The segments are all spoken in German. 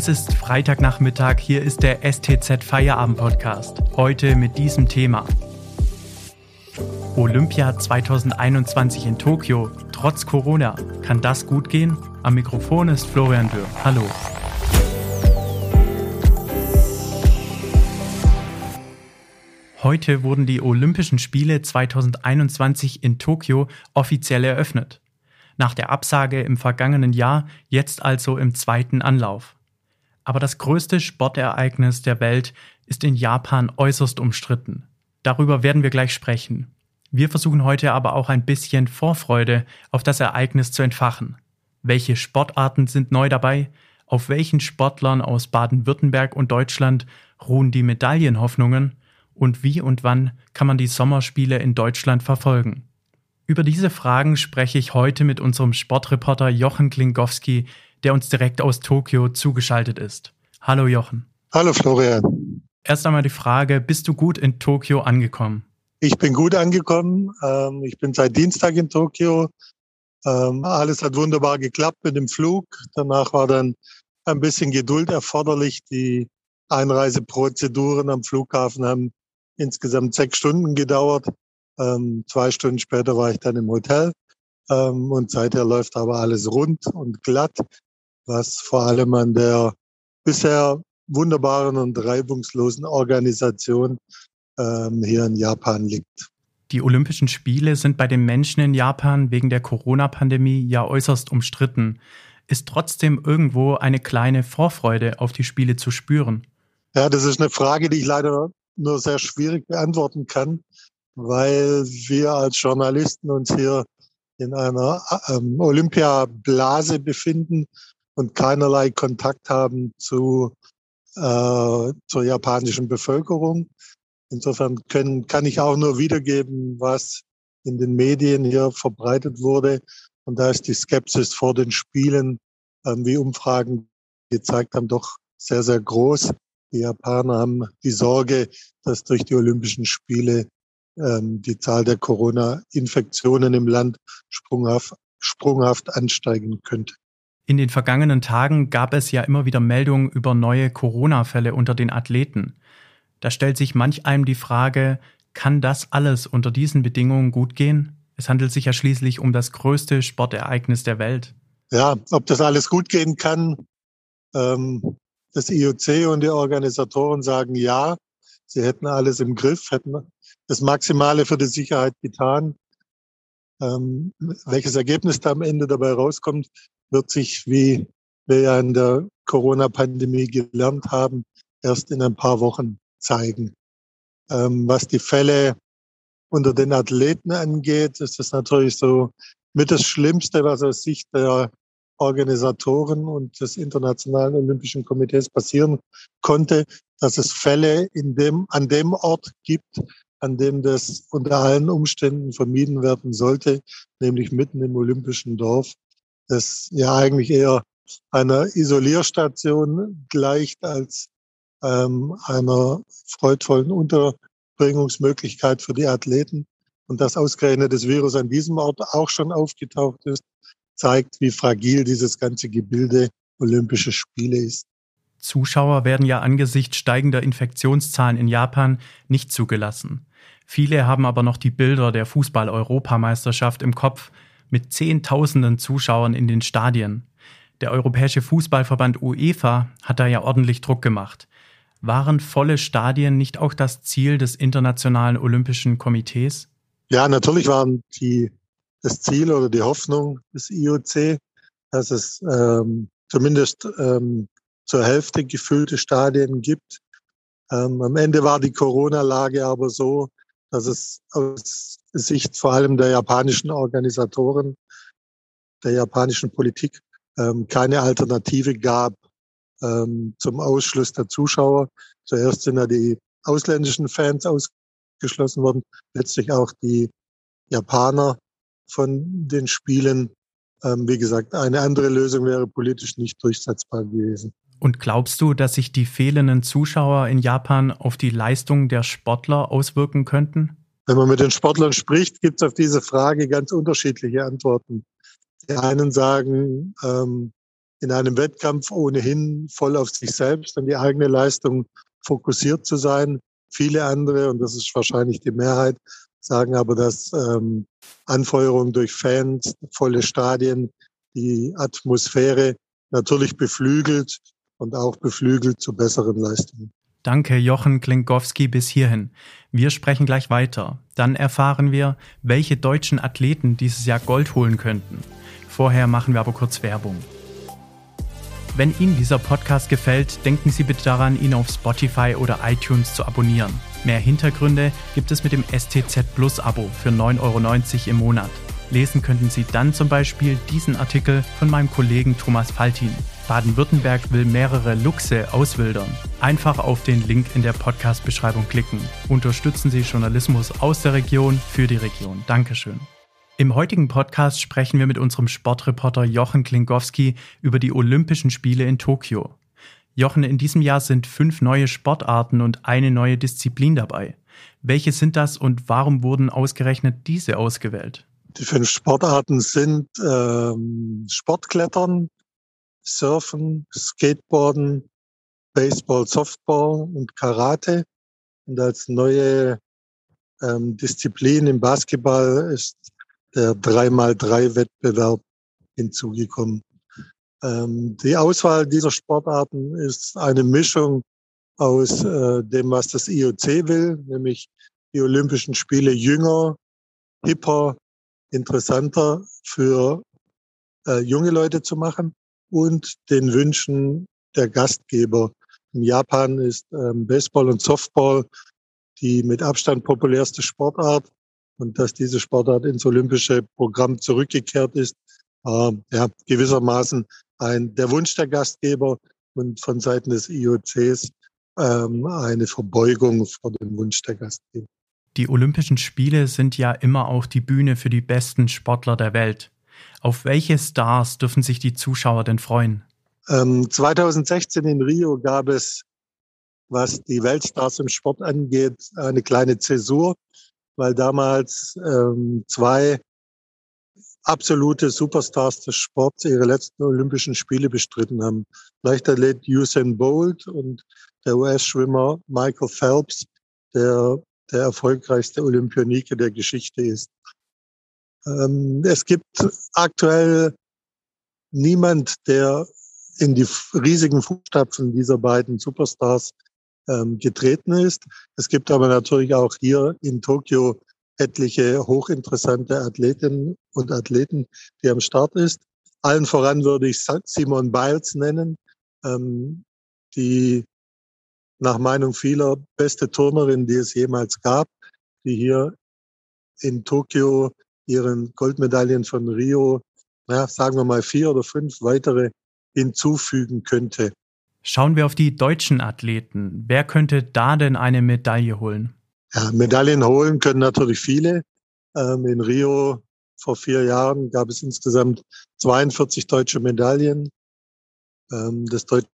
Es ist Freitagnachmittag, hier ist der STZ Feierabend Podcast. Heute mit diesem Thema. Olympia 2021 in Tokio, trotz Corona. Kann das gut gehen? Am Mikrofon ist Florian Dürr. Hallo. Heute wurden die Olympischen Spiele 2021 in Tokio offiziell eröffnet. Nach der Absage im vergangenen Jahr, jetzt also im zweiten Anlauf. Aber das größte Sportereignis der Welt ist in Japan äußerst umstritten. Darüber werden wir gleich sprechen. Wir versuchen heute aber auch ein bisschen Vorfreude auf das Ereignis zu entfachen. Welche Sportarten sind neu dabei? Auf welchen Sportlern aus Baden-Württemberg und Deutschland ruhen die Medaillenhoffnungen? Und wie und wann kann man die Sommerspiele in Deutschland verfolgen? Über diese Fragen spreche ich heute mit unserem Sportreporter Jochen Klingowski, der uns direkt aus Tokio zugeschaltet ist. Hallo Jochen. Hallo Florian. Erst einmal die Frage, bist du gut in Tokio angekommen? Ich bin gut angekommen. Ähm, ich bin seit Dienstag in Tokio. Ähm, alles hat wunderbar geklappt mit dem Flug. Danach war dann ein bisschen Geduld erforderlich. Die Einreiseprozeduren am Flughafen haben insgesamt sechs Stunden gedauert. Ähm, zwei Stunden später war ich dann im Hotel. und seither läuft aber alles rund und glatt, was vor allem an der bisher wunderbaren und reibungslosen Organisation ähm, hier in Japan liegt. Die Olympischen Spiele sind bei den Menschen in Japan wegen der Corona-Pandemie ja äußerst umstritten. Ist trotzdem irgendwo eine kleine Vorfreude auf die Spiele zu spüren? Ja, das ist eine Frage, die ich leider nur sehr schwierig beantworten kann, weil wir als Journalisten uns hier in einer ähm, Olympiablase befinden und keinerlei Kontakt haben zu, äh, zur japanischen Bevölkerung. Insofern können, kann ich auch nur wiedergeben, was in den Medien hier verbreitet wurde. Und da ist die Skepsis vor den Spielen, ähm, wie Umfragen gezeigt haben, doch sehr, sehr groß. Die Japaner haben die Sorge, dass durch die Olympischen Spiele ähm, die Zahl der Corona-Infektionen im Land sprunghaft, sprunghaft ansteigen könnte. In den vergangenen Tagen gab es ja immer wieder Meldungen über neue Corona-Fälle unter den Athleten. Da stellt sich manch einem die Frage, kann das alles unter diesen Bedingungen gut gehen? Es handelt sich ja schließlich um das größte Sportereignis der Welt. Ja, ob das alles gut gehen kann, ähm, das IOC und die Organisatoren sagen ja, sie hätten alles im Griff, hätten das Maximale für die Sicherheit getan. Ähm, welches Ergebnis da am Ende dabei rauskommt, wird sich, wie wir ja in der Corona-Pandemie gelernt haben, erst in ein paar Wochen zeigen. Ähm, was die Fälle unter den Athleten angeht, ist das natürlich so mit das Schlimmste, was aus Sicht der Organisatoren und des Internationalen Olympischen Komitees passieren konnte, dass es Fälle in dem, an dem Ort gibt, an dem das unter allen Umständen vermieden werden sollte, nämlich mitten im Olympischen Dorf, das ja eigentlich eher einer Isolierstation gleicht als ähm, einer freudvollen Unterbringungsmöglichkeit für die Athleten. Und dass ausgerechnet das Virus an diesem Ort auch schon aufgetaucht ist, zeigt, wie fragil dieses ganze Gebilde Olympische Spiele ist. Zuschauer werden ja angesichts steigender Infektionszahlen in Japan nicht zugelassen. Viele haben aber noch die Bilder der Fußball-Europameisterschaft im Kopf mit Zehntausenden Zuschauern in den Stadien. Der Europäische Fußballverband UEFA hat da ja ordentlich Druck gemacht. Waren volle Stadien nicht auch das Ziel des Internationalen Olympischen Komitees? Ja, natürlich waren die das Ziel oder die Hoffnung des IOC, dass es ähm, zumindest ähm, zur Hälfte gefüllte Stadien gibt. Ähm, am Ende war die Corona-Lage aber so, dass es aus Sicht vor allem der japanischen Organisatoren, der japanischen Politik ähm, keine Alternative gab, ähm, zum Ausschluss der Zuschauer. Zuerst sind ja die ausländischen Fans ausgeschlossen worden, letztlich auch die Japaner von den Spielen. Ähm, wie gesagt, eine andere Lösung wäre politisch nicht durchsetzbar gewesen. Und glaubst du, dass sich die fehlenden Zuschauer in Japan auf die Leistung der Sportler auswirken könnten? Wenn man mit den Sportlern spricht, gibt es auf diese Frage ganz unterschiedliche Antworten. Die einen sagen, ähm, in einem Wettkampf ohnehin voll auf sich selbst und die eigene Leistung fokussiert zu sein. Viele andere, und das ist wahrscheinlich die Mehrheit, sagen aber, dass ähm, Anfeuerung durch Fans, volle Stadien, die Atmosphäre natürlich beflügelt und auch beflügelt zu besseren Leistungen. Danke, Jochen Klinkowski, bis hierhin. Wir sprechen gleich weiter. Dann erfahren wir, welche deutschen Athleten dieses Jahr Gold holen könnten. Vorher machen wir aber kurz Werbung. Wenn Ihnen dieser Podcast gefällt, denken Sie bitte daran, ihn auf Spotify oder iTunes zu abonnieren. Mehr Hintergründe gibt es mit dem STZ Plus Abo für 9,90 Euro im Monat. Lesen könnten Sie dann zum Beispiel diesen Artikel von meinem Kollegen Thomas Faltin. Baden-Württemberg will mehrere Luchse auswildern. Einfach auf den Link in der Podcast-Beschreibung klicken. Unterstützen Sie Journalismus aus der Region für die Region. Dankeschön. Im heutigen Podcast sprechen wir mit unserem Sportreporter Jochen Klingowski über die Olympischen Spiele in Tokio. Jochen, in diesem Jahr sind fünf neue Sportarten und eine neue Disziplin dabei. Welche sind das und warum wurden ausgerechnet diese ausgewählt? Die fünf Sportarten sind ähm, Sportklettern, Surfen, Skateboarden, Baseball, Softball und Karate. Und als neue ähm, Disziplin im Basketball ist der 3x3-Wettbewerb hinzugekommen. Ähm, die Auswahl dieser Sportarten ist eine Mischung aus äh, dem, was das IOC will, nämlich die Olympischen Spiele jünger, hipper, interessanter für äh, junge Leute zu machen und den Wünschen der Gastgeber. In Japan ist ähm, Baseball und Softball die mit Abstand populärste Sportart und dass diese Sportart ins olympische Programm zurückgekehrt ist, äh, ja, gewissermaßen ein, der Wunsch der Gastgeber und von Seiten des IOCs ähm, eine Verbeugung vor dem Wunsch der Gastgeber. Die Olympischen Spiele sind ja immer auch die Bühne für die besten Sportler der Welt. Auf welche Stars dürfen sich die Zuschauer denn freuen? Ähm, 2016 in Rio gab es, was die Weltstars im Sport angeht, eine kleine Zäsur, weil damals ähm, zwei absolute Superstars des Sports ihre letzten Olympischen Spiele bestritten haben. Leichtathlet Usain Bolt und der US-Schwimmer Michael Phelps, der der erfolgreichste Olympionike der Geschichte ist. Ähm, es gibt aktuell niemand, der in die riesigen Fußstapfen dieser beiden Superstars ähm, getreten ist. Es gibt aber natürlich auch hier in Tokio etliche hochinteressante Athletinnen und Athleten, die am Start ist. Allen voran würde ich Simon Biles nennen, ähm, die nach Meinung vieler beste Turnerin, die es jemals gab, die hier in Tokio ihren Goldmedaillen von Rio, ja, sagen wir mal vier oder fünf weitere hinzufügen könnte. Schauen wir auf die deutschen Athleten. Wer könnte da denn eine Medaille holen? Ja, Medaillen holen können natürlich viele. Ähm, in Rio vor vier Jahren gab es insgesamt 42 deutsche Medaillen. Ähm, das deutsche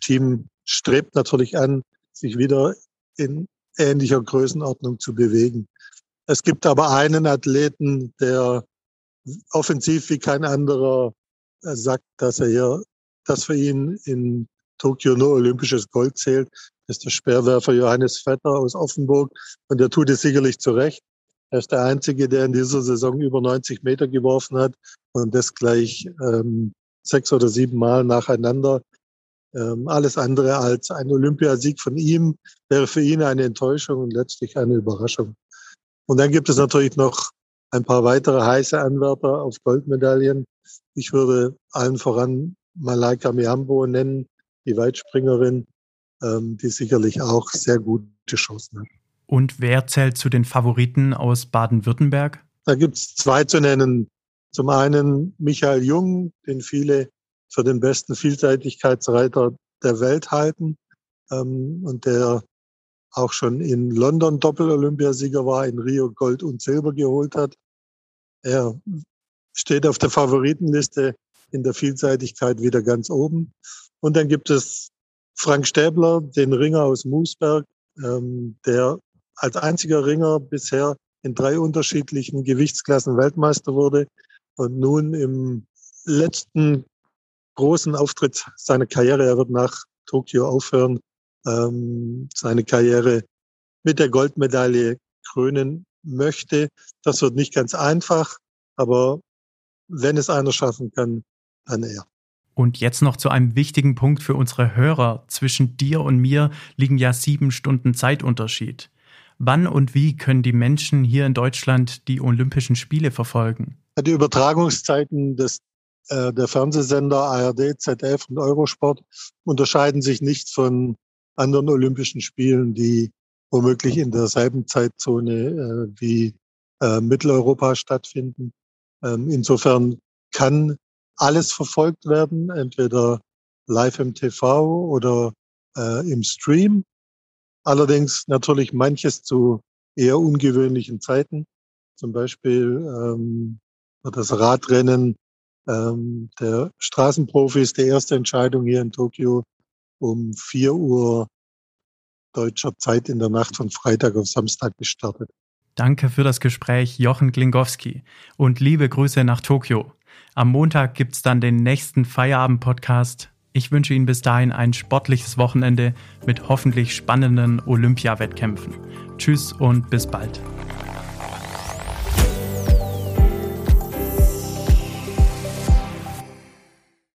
Team strebt natürlich an, sich wieder in ähnlicher Größenordnung zu bewegen. Es gibt aber einen Athleten, der offensiv wie kein anderer äh, sagt, dass er hier, dass für ihn in Tokio nur olympisches Gold zählt. Das ist der Speerwerfer Johannes Vetter aus Offenburg und der tut es sicherlich zu Recht. Er ist der Einzige, der in dieser Saison über 90 Meter geworfen hat und das gleich ähm, sechs oder sieben Mal nacheinander. Ähm, alles andere als ein Olympiasieg von ihm wäre für ihn eine Enttäuschung und letztlich eine Überraschung. Und dann gibt es natürlich noch ein paar weitere heiße Anwärter auf Goldmedaillen. Ich würde allen voran Malaika Miambo nennen, die Weitspringerin, ähm, die sicherlich auch sehr gute Chancen hat. Und wer zählt zu den Favoriten aus Baden-Württemberg? Da gibt es zwei zu nennen. Zum einen Michael Jung, den viele für den besten Vielseitigkeitsreiter der Welt halten ähm, und der auch schon in London Doppel-Olympiasieger war, in Rio Gold und Silber geholt hat. Er steht auf der Favoritenliste in der Vielseitigkeit wieder ganz oben. Und dann gibt es Frank Stäbler, den Ringer aus Moosberg, ähm, der als einziger Ringer bisher in drei unterschiedlichen Gewichtsklassen Weltmeister wurde und nun im letzten großen Auftritt seiner Karriere. Er wird nach Tokio aufhören, ähm, seine Karriere mit der Goldmedaille krönen möchte. Das wird nicht ganz einfach, aber wenn es einer schaffen kann, dann er. Und jetzt noch zu einem wichtigen Punkt für unsere Hörer. Zwischen dir und mir liegen ja sieben Stunden Zeitunterschied. Wann und wie können die Menschen hier in Deutschland die Olympischen Spiele verfolgen? Die Übertragungszeiten des, äh, der Fernsehsender ARD, ZDF und Eurosport unterscheiden sich nicht von anderen Olympischen Spielen, die womöglich in derselben Zeitzone äh, wie äh, Mitteleuropa stattfinden. Ähm, insofern kann alles verfolgt werden, entweder live im TV oder äh, im Stream. Allerdings natürlich manches zu eher ungewöhnlichen Zeiten. Zum Beispiel ähm, das Radrennen ähm, der Straßenprofis, die erste Entscheidung hier in Tokio um 4 Uhr deutscher Zeit in der Nacht von Freitag auf Samstag gestartet. Danke für das Gespräch, Jochen Glingowski. Und liebe Grüße nach Tokio. Am Montag gibt's dann den nächsten Feierabend-Podcast. Ich wünsche Ihnen bis dahin ein sportliches Wochenende mit hoffentlich spannenden Olympiawettkämpfen. Tschüss und bis bald.